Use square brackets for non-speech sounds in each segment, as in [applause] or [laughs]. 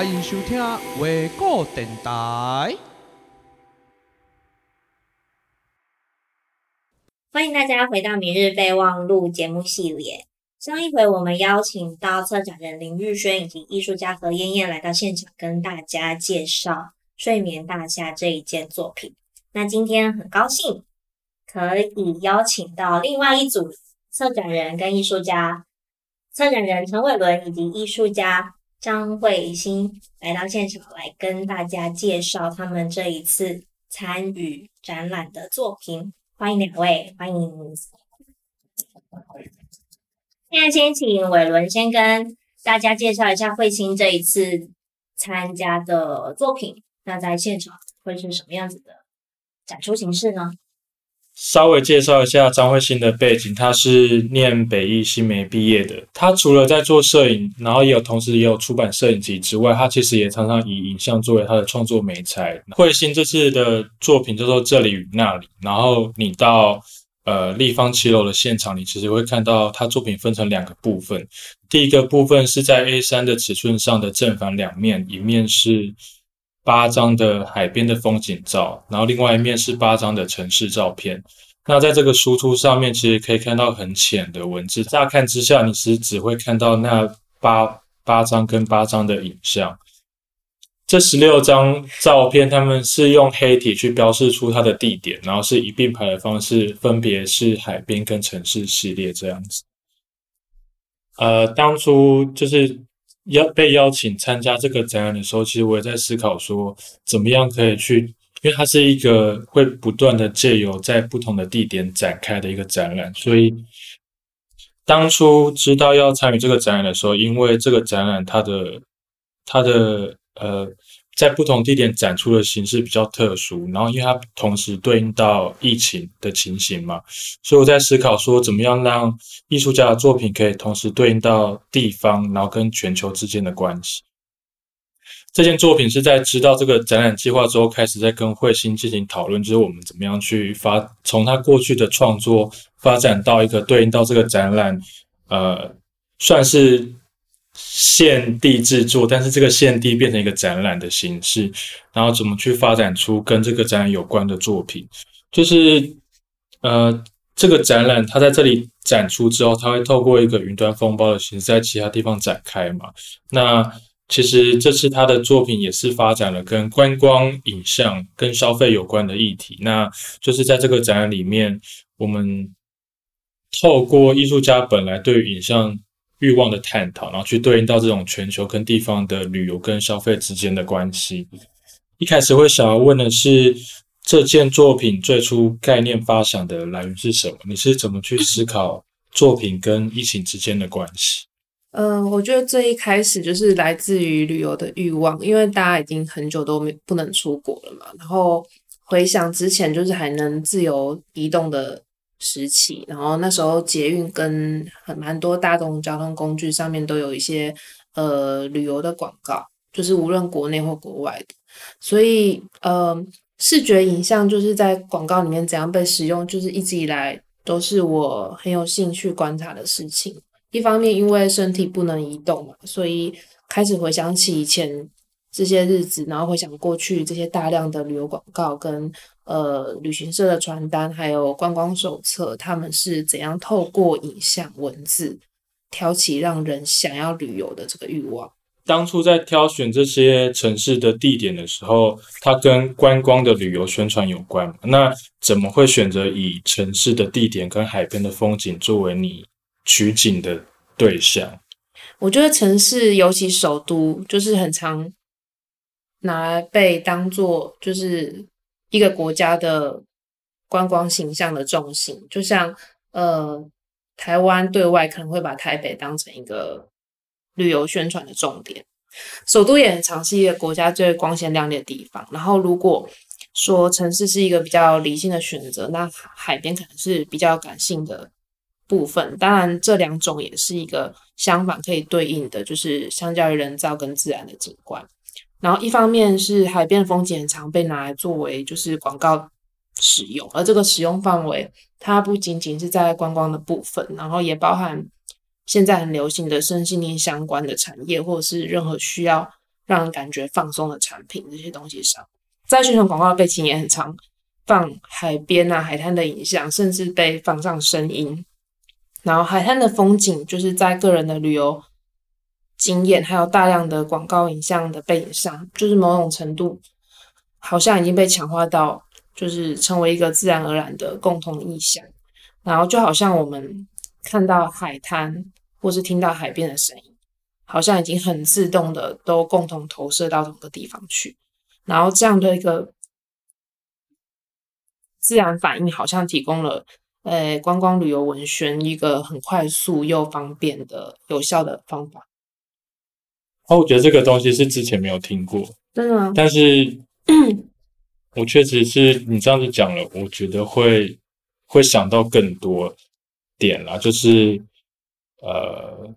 欢迎收听维果电台。欢迎大家回到《明日备忘录》节目系列。上一回我们邀请到策展人林玉轩以及艺术家何燕燕来到现场，跟大家介绍《睡眠大厦》这一件作品。那今天很高兴可以邀请到另外一组策展人跟艺术家，策展人陈伟伦以及艺术家。张慧欣来到现场，来跟大家介绍他们这一次参与展览的作品。欢迎两位，欢迎。现在先请伟伦先跟大家介绍一下慧欣这一次参加的作品。那在现场会是什么样子的展出形式呢？稍微介绍一下张慧欣的背景，他是念北艺新媒毕业的。他除了在做摄影，然后也有同时也有出版摄影集之外，他其实也常常以影像作为他的创作媒材。慧欣这次的作品叫做《这里与那里》，然后你到呃立方七楼的现场，你其实会看到他作品分成两个部分。第一个部分是在 A3 的尺寸上的正反两面，一面是。八张的海边的风景照，然后另外一面是八张的城市照片。那在这个输出上面，其实可以看到很浅的文字。乍看之下，你是只会看到那八八张跟八张的影像。这十六张照片，他们是用黑体去标示出它的地点，然后是以并排的方式，分别是海边跟城市系列这样子。呃，当初就是。邀被邀请参加这个展览的时候，其实我也在思考说，怎么样可以去，因为它是一个会不断的借由在不同的地点展开的一个展览，所以当初知道要参与这个展览的时候，因为这个展览它的它的呃。在不同地点展出的形式比较特殊，然后因为它同时对应到疫情的情形嘛，所以我在思考说，怎么样让艺术家的作品可以同时对应到地方，然后跟全球之间的关系。这件作品是在知道这个展览计划之后，开始在跟慧欣进行讨论，就是我们怎么样去发，从他过去的创作发展到一个对应到这个展览，呃，算是。现地制作，但是这个现地变成一个展览的形式，然后怎么去发展出跟这个展览有关的作品？就是呃，这个展览它在这里展出之后，它会透过一个云端风暴的形式在其他地方展开嘛？那其实这次他的作品也是发展了跟观光、影像、跟消费有关的议题。那就是在这个展览里面，我们透过艺术家本来对于影像。欲望的探讨，然后去对应到这种全球跟地方的旅游跟消费之间的关系。一开始会想要问的是，这件作品最初概念发想的来源是什么？你是怎么去思考作品跟疫情之间的关系？嗯、我觉得最一开始就是来自于旅游的欲望，因为大家已经很久都没不能出国了嘛。然后回想之前，就是还能自由移动的。时期，然后那时候捷运跟很蛮多大众交通工具上面都有一些呃旅游的广告，就是无论国内或国外的，所以呃视觉影像就是在广告里面怎样被使用，就是一直以来都是我很有兴趣观察的事情。一方面因为身体不能移动嘛，所以开始回想起以前这些日子，然后回想过去这些大量的旅游广告跟。呃，旅行社的传单还有观光手册，他们是怎样透过影像、文字挑起让人想要旅游的这个欲望？当初在挑选这些城市的地点的时候，它跟观光的旅游宣传有关。那怎么会选择以城市的地点跟海边的风景作为你取景的对象？我觉得城市，尤其首都，就是很常拿来被当做就是。一个国家的观光形象的重心，就像呃，台湾对外可能会把台北当成一个旅游宣传的重点，首都也很常是一个国家最光鲜亮丽的地方。然后，如果说城市是一个比较理性的选择，那海边可能是比较感性的部分。当然，这两种也是一个相反可以对应的，就是相较于人造跟自然的景观。然后一方面是海边的风景很常被拿来作为就是广告使用，而这个使用范围它不仅仅是在观光的部分，然后也包含现在很流行的身心灵相关的产业，或者是任何需要让人感觉放松的产品这些东西上。在宣传广告背景也很常放海边啊、海滩的影像，甚至被放上声音。然后海滩的风景就是在个人的旅游经验，还有大量的广告影像的背影上，就是某种程度好像已经被强化到，就是成为一个自然而然的共同意象。然后就好像我们看到海滩或是听到海边的声音，好像已经很自动的都共同投射到同个地方去。然后这样的一个自然反应，好像提供了。呃，观光旅游文宣一个很快速又方便的有效的方法。哦，我觉得这个东西是之前没有听过，真的吗？但是，[clears throat] 我确实是你这样子讲了，我觉得会会想到更多点啦。就是，呃，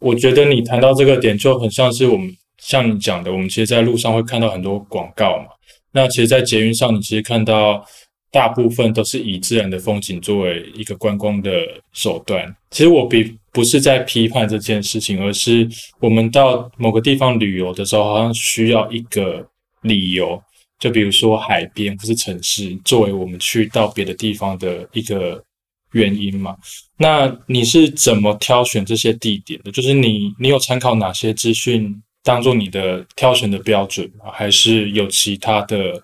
我觉得你谈到这个点，就很像是我们像你讲的，我们其实在路上会看到很多广告嘛。那其实，在捷运上，你其实看到。大部分都是以自然的风景作为一个观光的手段。其实我比不是在批判这件事情，而是我们到某个地方旅游的时候，好像需要一个理由，就比如说海边或是城市，作为我们去到别的地方的一个原因嘛。那你是怎么挑选这些地点的？就是你你有参考哪些资讯当做你的挑选的标准吗？还是有其他的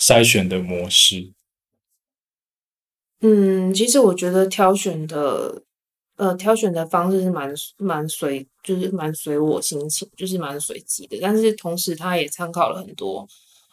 筛选的模式？嗯，其实我觉得挑选的，呃，挑选的方式是蛮蛮随，就是蛮随我心情，就是蛮随机的。但是同时，他也参考了很多，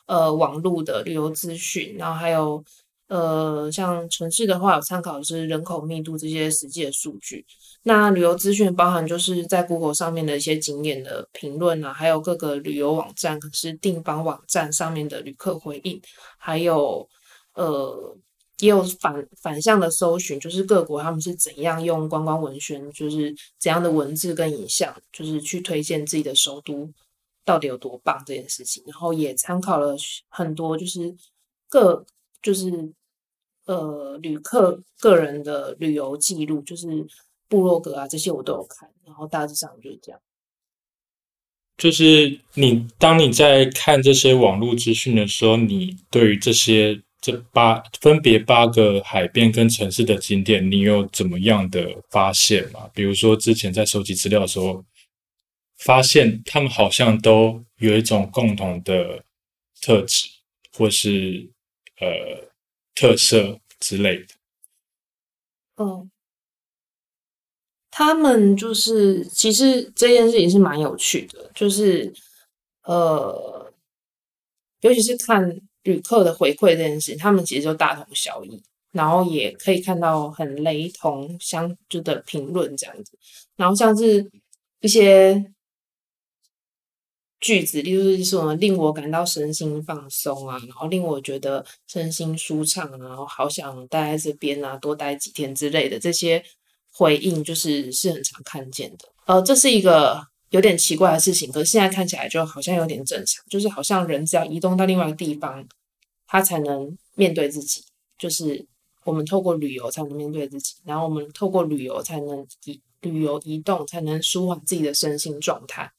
呃，网络的旅游资讯，然后还有，呃，像城市的话，有参考的是人口密度这些实际的数据。那旅游资讯包含就是在 Google 上面的一些景点的评论啊，还有各个旅游网站，可是订房网站上面的旅客回应，还有，呃。也有反反向的搜寻，就是各国他们是怎样用观光文宣，就是怎样的文字跟影像，就是去推荐自己的首都到底有多棒这件事情。然后也参考了很多，就是各就是呃旅客个人的旅游记录，就是部落格啊这些我都有看。然后大致上就是这样。就是你当你在看这些网络资讯的时候，你对于这些。这八分别八个海边跟城市的景点，你有怎么样的发现吗？比如说之前在收集资料的时候，发现他们好像都有一种共同的特质，或是呃特色之类的。嗯，他们就是其实这件事情是蛮有趣的，就是呃，尤其是看。旅客的回馈这件事，他们其实就大同小异，然后也可以看到很雷同相就的评论这样子，然后像是一些句子，例如是什么令我感到身心放松啊，然后令我觉得身心舒畅啊，然后好想待在这边啊，多待几天之类的这些回应，就是是很常看见的。呃，这是一个。有点奇怪的事情，可是现在看起来就好像有点正常，就是好像人只要移动到另外一个地方，他才能面对自己。就是我们透过旅游才能面对自己，然后我们透过旅游才能移旅游移动，才能舒缓自己的身心状态。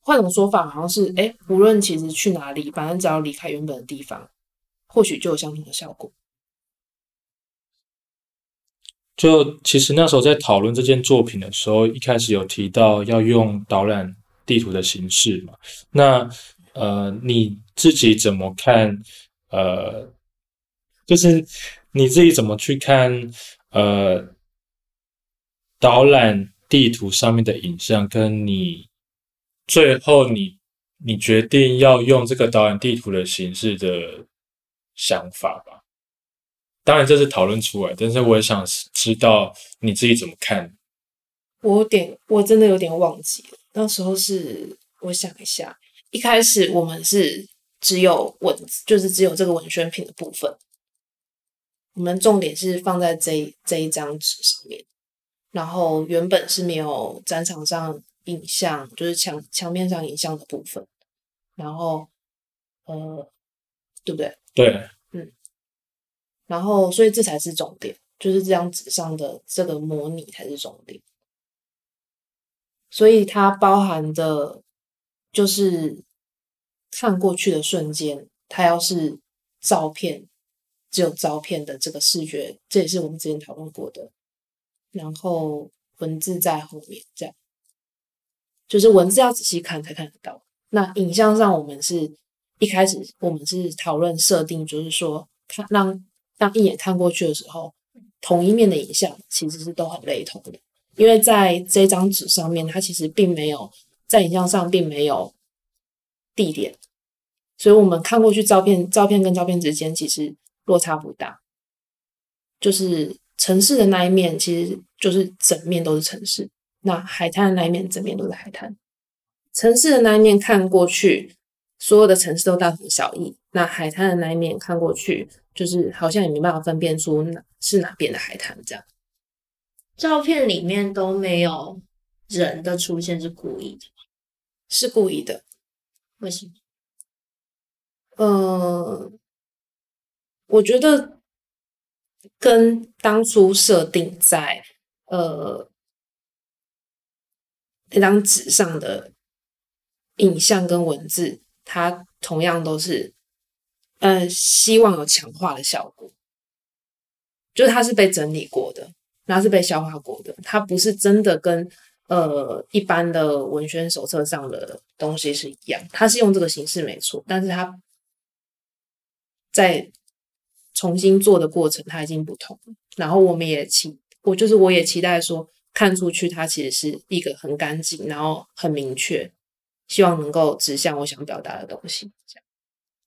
换种说法，好像是诶，无论其实去哪里，反正只要离开原本的地方，或许就有相同的效果。就其实那时候在讨论这件作品的时候，一开始有提到要用导览地图的形式嘛？那呃，你自己怎么看？呃，就是你自己怎么去看？呃，导览地图上面的影像，跟你最后你你决定要用这个导览地图的形式的想法吧？当然这是讨论出来，但是我也想知道你自己怎么看。我有点，我真的有点忘记了。那时候是，我想一下，一开始我们是只有文字，就是只有这个文宣品的部分。我们重点是放在这一这一张纸上面，然后原本是没有展场上影像，就是墙墙面上影像的部分。然后，呃，对不对？对。然后，所以这才是重点，就是这张纸上的这个模拟才是重点。所以它包含的就是看过去的瞬间，它要是照片，只有照片的这个视觉，这也是我们之前讨论过的。然后文字在后面，这样就是文字要仔细看才看得到。那影像上，我们是一开始我们是讨论设定，就是说看让让一眼看过去的时候，同一面的影像其实是都很雷同的，因为在这张纸上面，它其实并没有在影像上并没有地点，所以我们看过去照片，照片跟照片之间其实落差不大，就是。城市的那一面其实就是整面都是城市，那海滩的那一面整面都是海滩。城市的那一面看过去，所有的城市都大同小异。那海滩的那一面看过去，就是好像也没办法分辨出哪是哪边的海滩这样。照片里面都没有人的出现，是故意的？是故意的。为什么？呃，我觉得。跟当初设定在呃那张纸上的影像跟文字，它同样都是呃希望有强化的效果，就是它是被整理过的，它是被消化过的，它不是真的跟呃一般的文宣手册上的东西是一样，它是用这个形式没错，但是它在。重新做的过程，它已经不同了。然后我们也期，我就是我也期待说，看出去它其实是一个很干净，然后很明确，希望能够指向我想表达的东西。这样。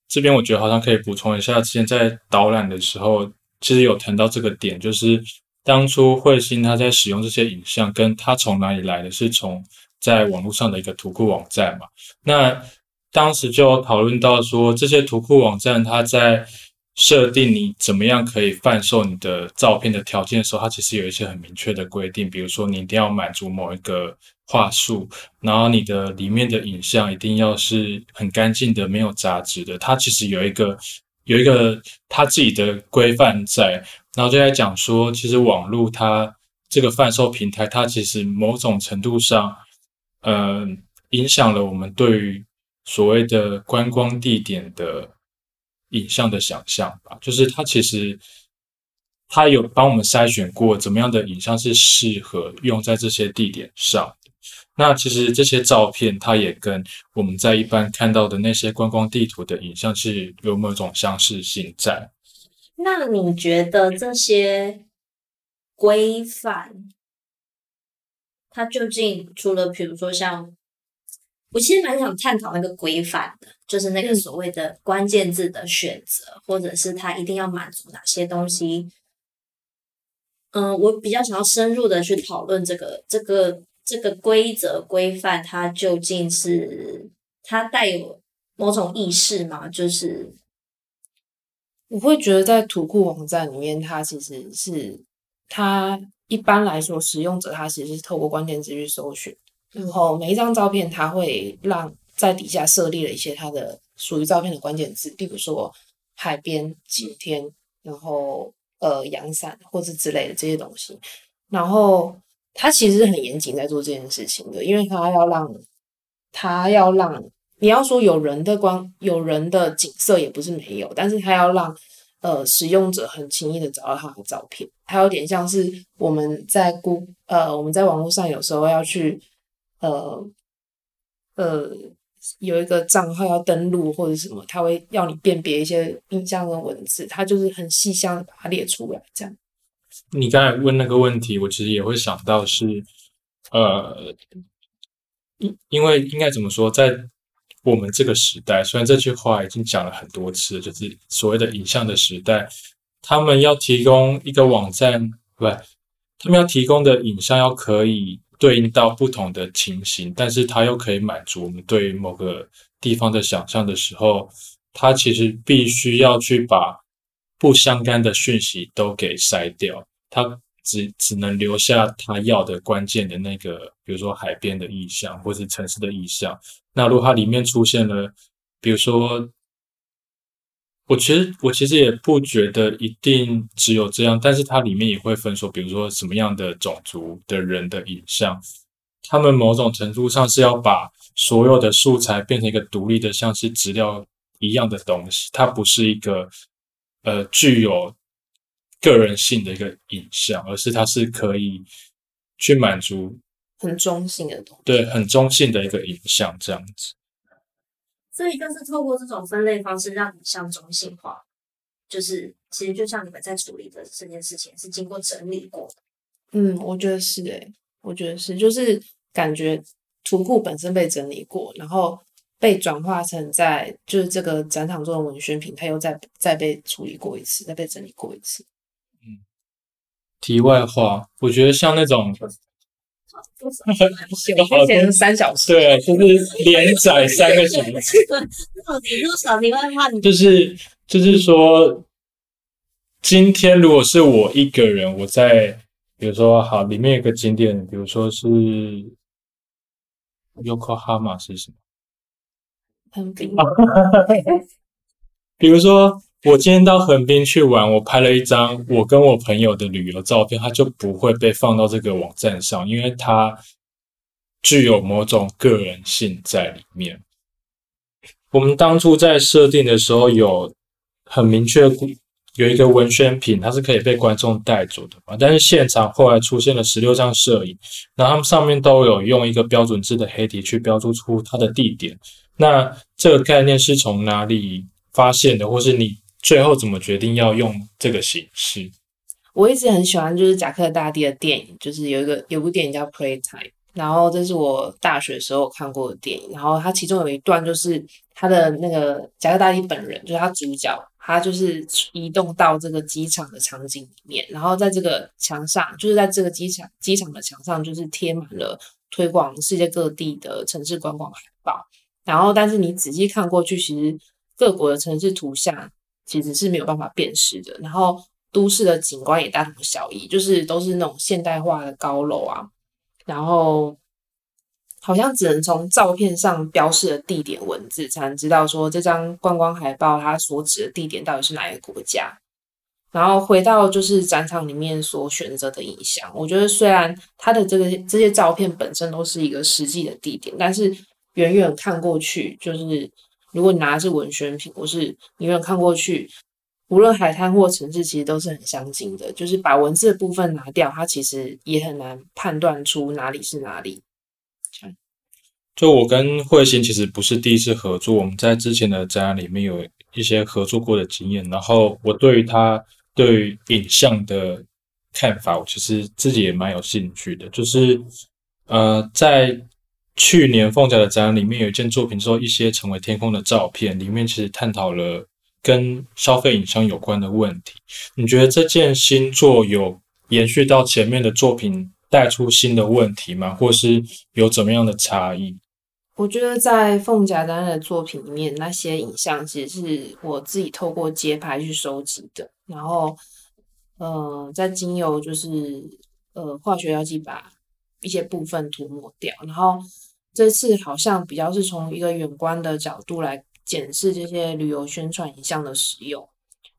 这边我觉得好像可以补充一下，之前在导览的时候，其实有谈到这个点，就是当初彗星他在使用这些影像，跟他从哪里来的，是从在网络上的一个图库网站嘛？那当时就讨论到说，这些图库网站它在设定你怎么样可以贩售你的照片的条件的时候，它其实有一些很明确的规定，比如说你一定要满足某一个话术，然后你的里面的影像一定要是很干净的，没有杂质的。它其实有一个有一个它自己的规范在，然后就在讲说，其实网络它这个贩售平台，它其实某种程度上，呃，影响了我们对于所谓的观光地点的。影像的想象吧，就是它其实它有帮我们筛选过怎么样的影像是适合用在这些地点上。那其实这些照片，它也跟我们在一般看到的那些观光地图的影像是有某种相似性在。那你觉得这些规范，它究竟除了比如说像？我其实蛮想探讨那个规范的，就是那个所谓的关键字的选择，或者是它一定要满足哪些东西。嗯，我比较想要深入的去讨论这个这个这个规则规范，它究竟是它带有某种意识吗？就是我会觉得在图库网站里面，它其实是它一般来说使用者他其实是透过关键字去搜寻。然后每一张照片，它会让在底下设立了一些它的属于照片的关键字，例如说海边、晴天，然后呃阳伞或是之类的这些东西。然后它其实是很严谨在做这件事情的，因为它要让它要让你要说有人的光有人的景色也不是没有，但是它要让呃使用者很轻易的找到他的照片。还有点像是我们在估呃我们在网络上有时候要去。呃呃，有一个账号要登录或者什么，他会要你辨别一些影像跟文字，他就是很细项的把它列出来。这样，你刚才问那个问题，我其实也会想到是，呃，因因为应该怎么说，在我们这个时代，虽然这句话已经讲了很多次，就是所谓的影像的时代，他们要提供一个网站，不，他们要提供的影像要可以。对应到不同的情形，但是它又可以满足我们对于某个地方的想象的时候，它其实必须要去把不相干的讯息都给筛掉，它只只能留下它要的关键的那个，比如说海边的意象或是城市的意象。那如果它里面出现了，比如说。我其实我其实也不觉得一定只有这样，但是它里面也会分说，比如说什么样的种族的人的影像，他们某种程度上是要把所有的素材变成一个独立的，像是资料一样的东西，它不是一个呃具有个人性的一个影像，而是它是可以去满足很中性的东西，对，很中性的一个影像这样子。所以就是透过这种分类方式，让你像中性化。就是其实就像你们在处理的这件事情是经过整理过的。嗯，我觉得是诶、欸，我觉得是，就是感觉图库本身被整理过，然后被转化成在就是这个展场中的文宣品，它又再再被处理过一次，再被整理过一次。嗯，题外话，我觉得像那种。[laughs] 我写成三小时，对，就是连载三个小时。到底多少题外话？就是就是说，今天如果是我一个人，我在比如说好，里面有个景点，比如说是 Yokohama 是什么？横滨。[laughs] 比如说我今天到横滨去玩，我拍了一张我跟我朋友的旅游照片，它就不会被放到这个网站上，因为它。具有某种个人性在里面。我们当初在设定的时候，有很明确有一个文宣品，它是可以被观众带走的嘛。但是现场后来出现了十六张摄影，然后他们上面都有用一个标准字的黑体去标注出它的地点。那这个概念是从哪里发现的，或是你最后怎么决定要用这个形式？我一直很喜欢就是贾克大帝的电影，就是有一个有部电影叫《Playtime》。然后这是我大学时候看过的电影，然后它其中有一段就是他的那个贾克大帝本人，就是他主角，他就是移动到这个机场的场景里面，然后在这个墙上，就是在这个机场机场的墙上，就是贴满了推广世界各地的城市观光海报。然后，但是你仔细看过去，其实各国的城市图像其实是没有办法辨识的。然后，都市的景观也大同小异，就是都是那种现代化的高楼啊。然后好像只能从照片上标示的地点文字，才能知道说这张观光海报它所指的地点到底是哪一个国家。然后回到就是展场里面所选择的影像，我觉得虽然它的这个这些照片本身都是一个实际的地点，但是远远看过去，就是如果你拿的是文宣品，或是你有没有看过去。无论海滩或城市，其实都是很相近的。就是把文字的部分拿掉，它其实也很难判断出哪里是哪里。这样就我跟慧心其实不是第一次合作，我们在之前的展览里面有一些合作过的经验。然后我对于他对于影像的看法，我其实自己也蛮有兴趣的。就是呃，在去年凤甲的展览里面有一件作品，说一些成为天空的照片，里面其实探讨了。跟消费影像有关的问题，你觉得这件新作有延续到前面的作品，带出新的问题吗？或是有怎么样的差异？我觉得在凤甲丹的作品里面，那些影像其实是我自己透过街拍去收集的，然后，呃，在经由就是呃化学药剂把一些部分涂抹掉，然后这次好像比较是从一个远观的角度来。检视这些旅游宣传影像的使用。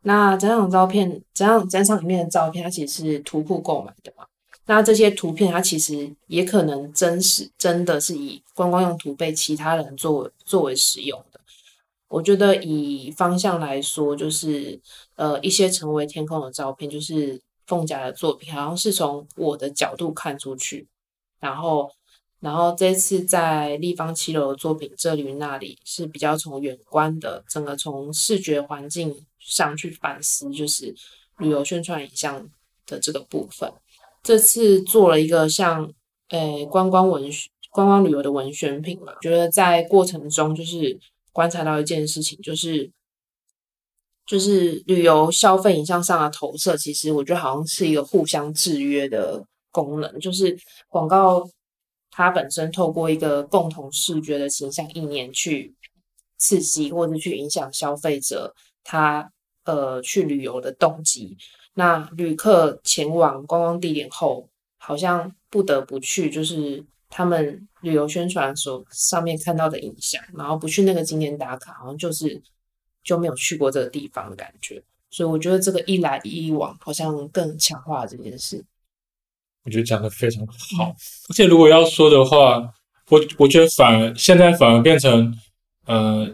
那展场照片，展场展场里面的照片，它其实是图库购买的嘛？那这些图片，它其实也可能真实真的是以观光用途被其他人作为作为使用的。我觉得以方向来说，就是呃一些成为天空的照片，就是凤甲的作品，好像是从我的角度看出去，然后。然后这次在立方七楼的作品这里那里是比较从远观的，整个从视觉环境上去反思，就是旅游宣传影像的这个部分。这次做了一个像诶观光文观光旅游的文宣品嘛，觉得在过程中就是观察到一件事情，就是就是旅游消费影像上的投射，其实我觉得好像是一个互相制约的功能，就是广告。它本身透过一个共同视觉的形象意念去刺激或者去影响消费者他呃去旅游的动机。那旅客前往观光地点后，好像不得不去，就是他们旅游宣传所上面看到的影像，然后不去那个景点打卡，好像就是就没有去过这个地方的感觉。所以我觉得这个一来一往，好像更强化了这件事。我觉得讲得非常好。而且如果要说的话，我我觉得反而现在反而变成，呃，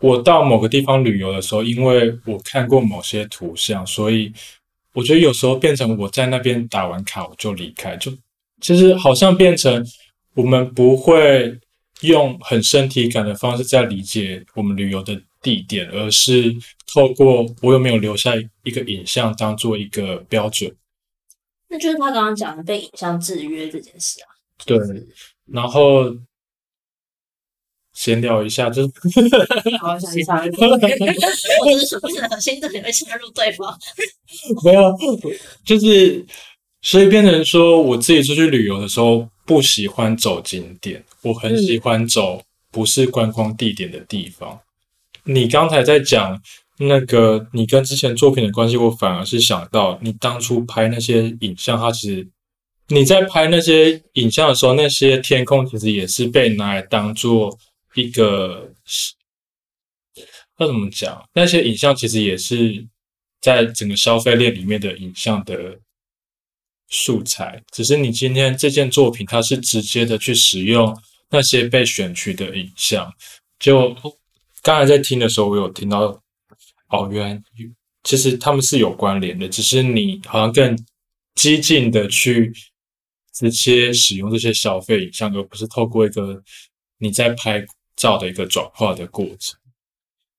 我到某个地方旅游的时候，因为我看过某些图像，所以我觉得有时候变成我在那边打完卡我就离开，就其实好像变成我们不会用很身体感的方式在理解我们旅游的地点，而是透过我有没有留下一个影像当做一个标准。那就是他刚刚讲的被影像制约这件事啊。对，然后闲聊一下，就是好想插入，我 [laughs] 是什么小心的，你会插入对方？[laughs] 没有，就是所以变成说，我自己出去旅游的时候不喜欢走景点，我很喜欢走不是观光地点的地方。嗯、你刚才在讲。那个，你跟之前作品的关系，我反而是想到，你当初拍那些影像，它其实你在拍那些影像的时候，那些天空其实也是被拿来当做一个，要怎么讲？那些影像其实也是在整个消费链里面的影像的素材，只是你今天这件作品，它是直接的去使用那些被选取的影像。就刚才在听的时候，我有听到。哦，原来其实他们是有关联的，只是你好像更激进的去直接使用这些消费影像，而不是透过一个你在拍照的一个转化的过程。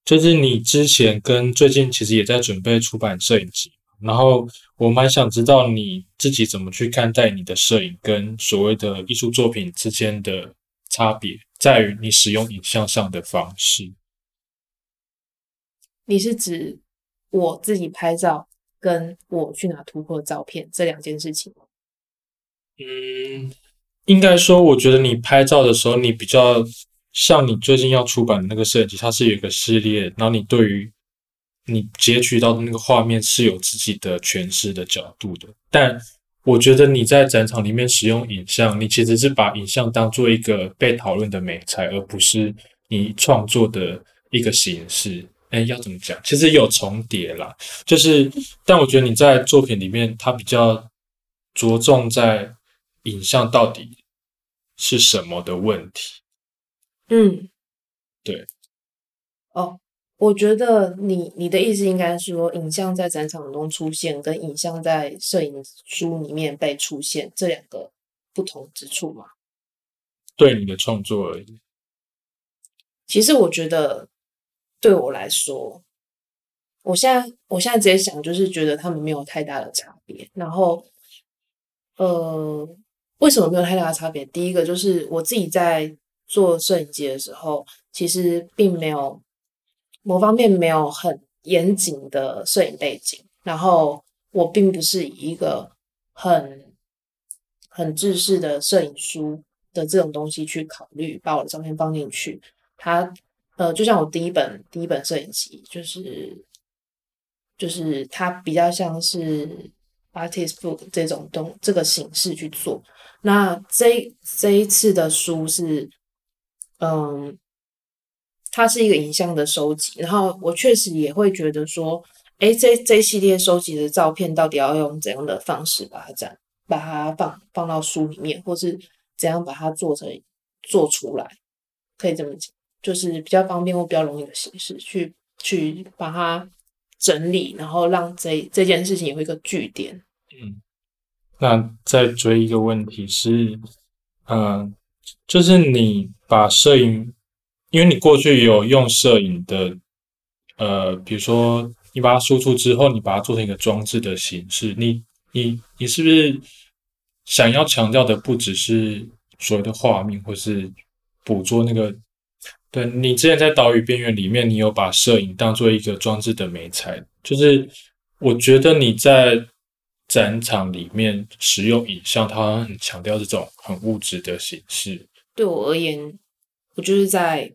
就是你之前跟最近其实也在准备出版摄影集，然后我蛮想知道你自己怎么去看待你的摄影跟所谓的艺术作品之间的差别，在于你使用影像上的方式。你是指我自己拍照，跟我去拿突破照片这两件事情？嗯，应该说，我觉得你拍照的时候，你比较像你最近要出版的那个设计，它是有一个系列，然后你对于你截取到的那个画面是有自己的诠释的角度的。但我觉得你在展场里面使用影像，你其实是把影像当做一个被讨论的美材，而不是你创作的一个形式。哎，要怎么讲？其实有重叠啦，就是，但我觉得你在作品里面，它比较着重在影像到底是什么的问题。嗯，对。哦，我觉得你你的意思应该是说，影像在展场中出现，跟影像在摄影书里面被出现这两个不同之处嘛？对你的创作而已。其实我觉得。对我来说，我现在我现在直接想，就是觉得他们没有太大的差别。然后，呃，为什么没有太大的差别？第一个就是我自己在做摄影机的时候，其实并没有某方面没有很严谨的摄影背景。然后，我并不是以一个很很制式的摄影书的这种东西去考虑，把我的照片放进去，它。呃，就像我第一本第一本摄影集，就是就是它比较像是 artist book 这种东这个形式去做。那这这一次的书是，嗯，它是一个影像的收集。然后我确实也会觉得说，哎，这这系列收集的照片到底要用怎样的方式把它展，把它放放到书里面，或是怎样把它做成做出来，可以这么讲。就是比较方便或比较容易的形式去去把它整理，然后让这这件事情有一个句点。嗯，那再追一个问题是，嗯、就是你把摄影，因为你过去有用摄影的，呃，比如说你把它输出之后，你把它做成一个装置的形式，你你你是不是想要强调的不只是所谓的画面，或是捕捉那个？对，你之前在岛屿边缘里面，你有把摄影当做一个装置的媒材，就是我觉得你在展场里面使用影像，它很强调这种很物质的形式。对我而言，我就是在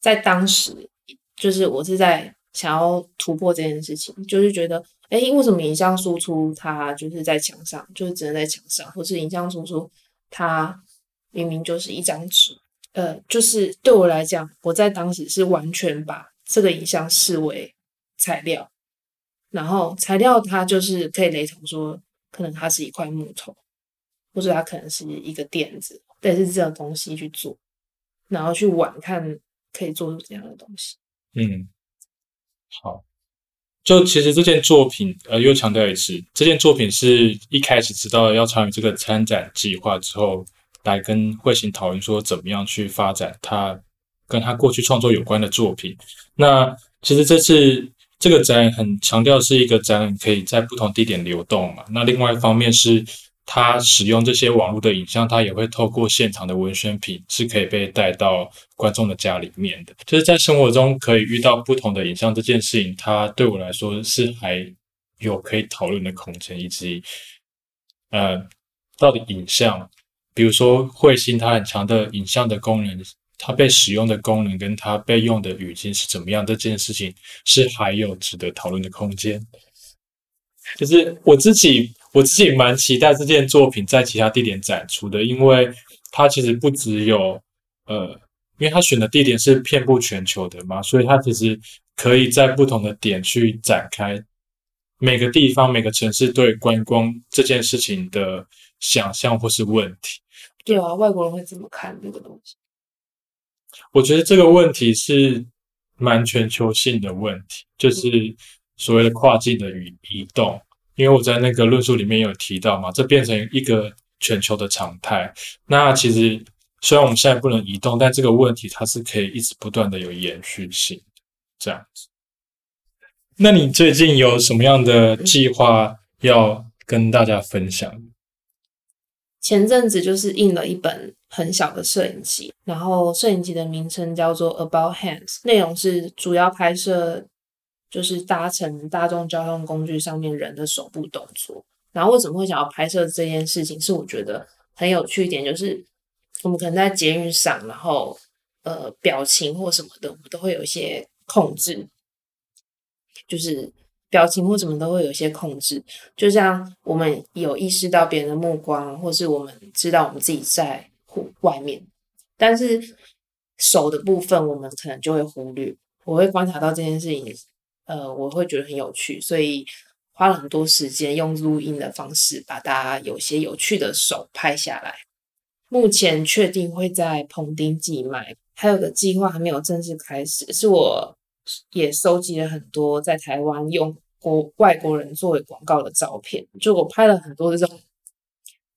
在当时，就是我是在想要突破这件事情，就是觉得，哎，为什么影像输出它就是在墙上，就是只能在墙上，或是影像输出它明明就是一张纸。呃，就是对我来讲，我在当时是完全把这个影像视为材料，然后材料它就是可以雷同说，可能它是一块木头，或者它可能是一个垫子，但是这种东西去做，然后去玩看可以做出怎样的东西。嗯，好。就其实这件作品，呃，又强调一次，这件作品是一开始知道要参与这个参展计划之后，来跟慧行讨论说怎么样去发展他跟他过去创作有关的作品。那其实这次这个展览很强调是一个展览可以在不同地点流动嘛。那另外一方面是，他使用这些网络的影像，他也会透过现场的文宣品是可以被带到观众的家里面的。就是在生活中可以遇到不同的影像这件事情，它对我来说是还有可以讨论的空间，以及呃，到底影像，比如说慧星它很强的影像的功能。它被使用的功能跟它被用的语境是怎么样？这件事情是还有值得讨论的空间。就是我自己，我自己蛮期待这件作品在其他地点展出的，因为它其实不只有呃，因为它选的地点是遍布全球的嘛，所以它其实可以在不同的点去展开每个地方、每个城市对观光这件事情的想象或是问题。对啊，外国人会怎么看这个东西？我觉得这个问题是蛮全球性的问题，就是所谓的跨境的移移动。因为我在那个论述里面有提到嘛，这变成一个全球的常态。那其实虽然我们现在不能移动，但这个问题它是可以一直不断的有延续性的这样子。那你最近有什么样的计划要跟大家分享？前阵子就是印了一本很小的摄影集，然后摄影集的名称叫做 About Hands，内容是主要拍摄就是搭乘大众交通工具上面人的手部动作。然后为什么会想要拍摄这件事情？是我觉得很有趣一点，就是我们可能在捷运上，然后呃表情或什么的，我们都会有一些控制，就是。表情或什么都会有一些控制，就像我们有意识到别人的目光，或是我们知道我们自己在户外面，但是手的部分我们可能就会忽略。我会观察到这件事情，呃，我会觉得很有趣，所以花了很多时间用录音的方式把大家有些有趣的手拍下来。目前确定会在彭丁寄卖，还有个计划还没有正式开始，是我也收集了很多在台湾用。国外国人作为广告的照片，就我拍了很多这种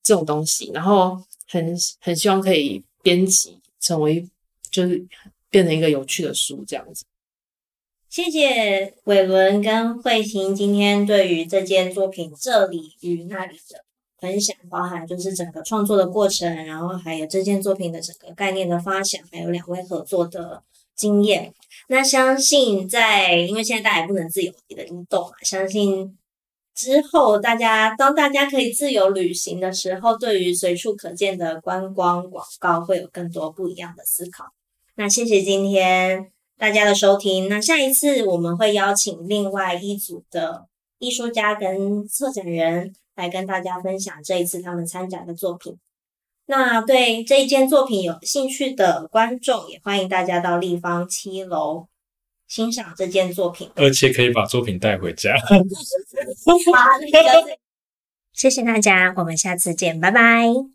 这种东西，然后很很希望可以编辑成为，就是变成一个有趣的书这样子。谢谢伟伦跟慧行今天对于这件作品这里与那里的分享，包含就是整个创作的过程，然后还有这件作品的整个概念的发想，还有两位合作的经验。那相信在，因为现在大家也不能自由的移动嘛，相信之后大家当大家可以自由旅行的时候，对于随处可见的观光广告会有更多不一样的思考。那谢谢今天大家的收听。那下一次我们会邀请另外一组的艺术家跟策展人来跟大家分享这一次他们参展的作品。那对这一件作品有兴趣的观众，也欢迎大家到立方七楼欣赏这件作品，而且可以把作品带回家。[laughs] 谢谢大家，我们下次见，拜拜。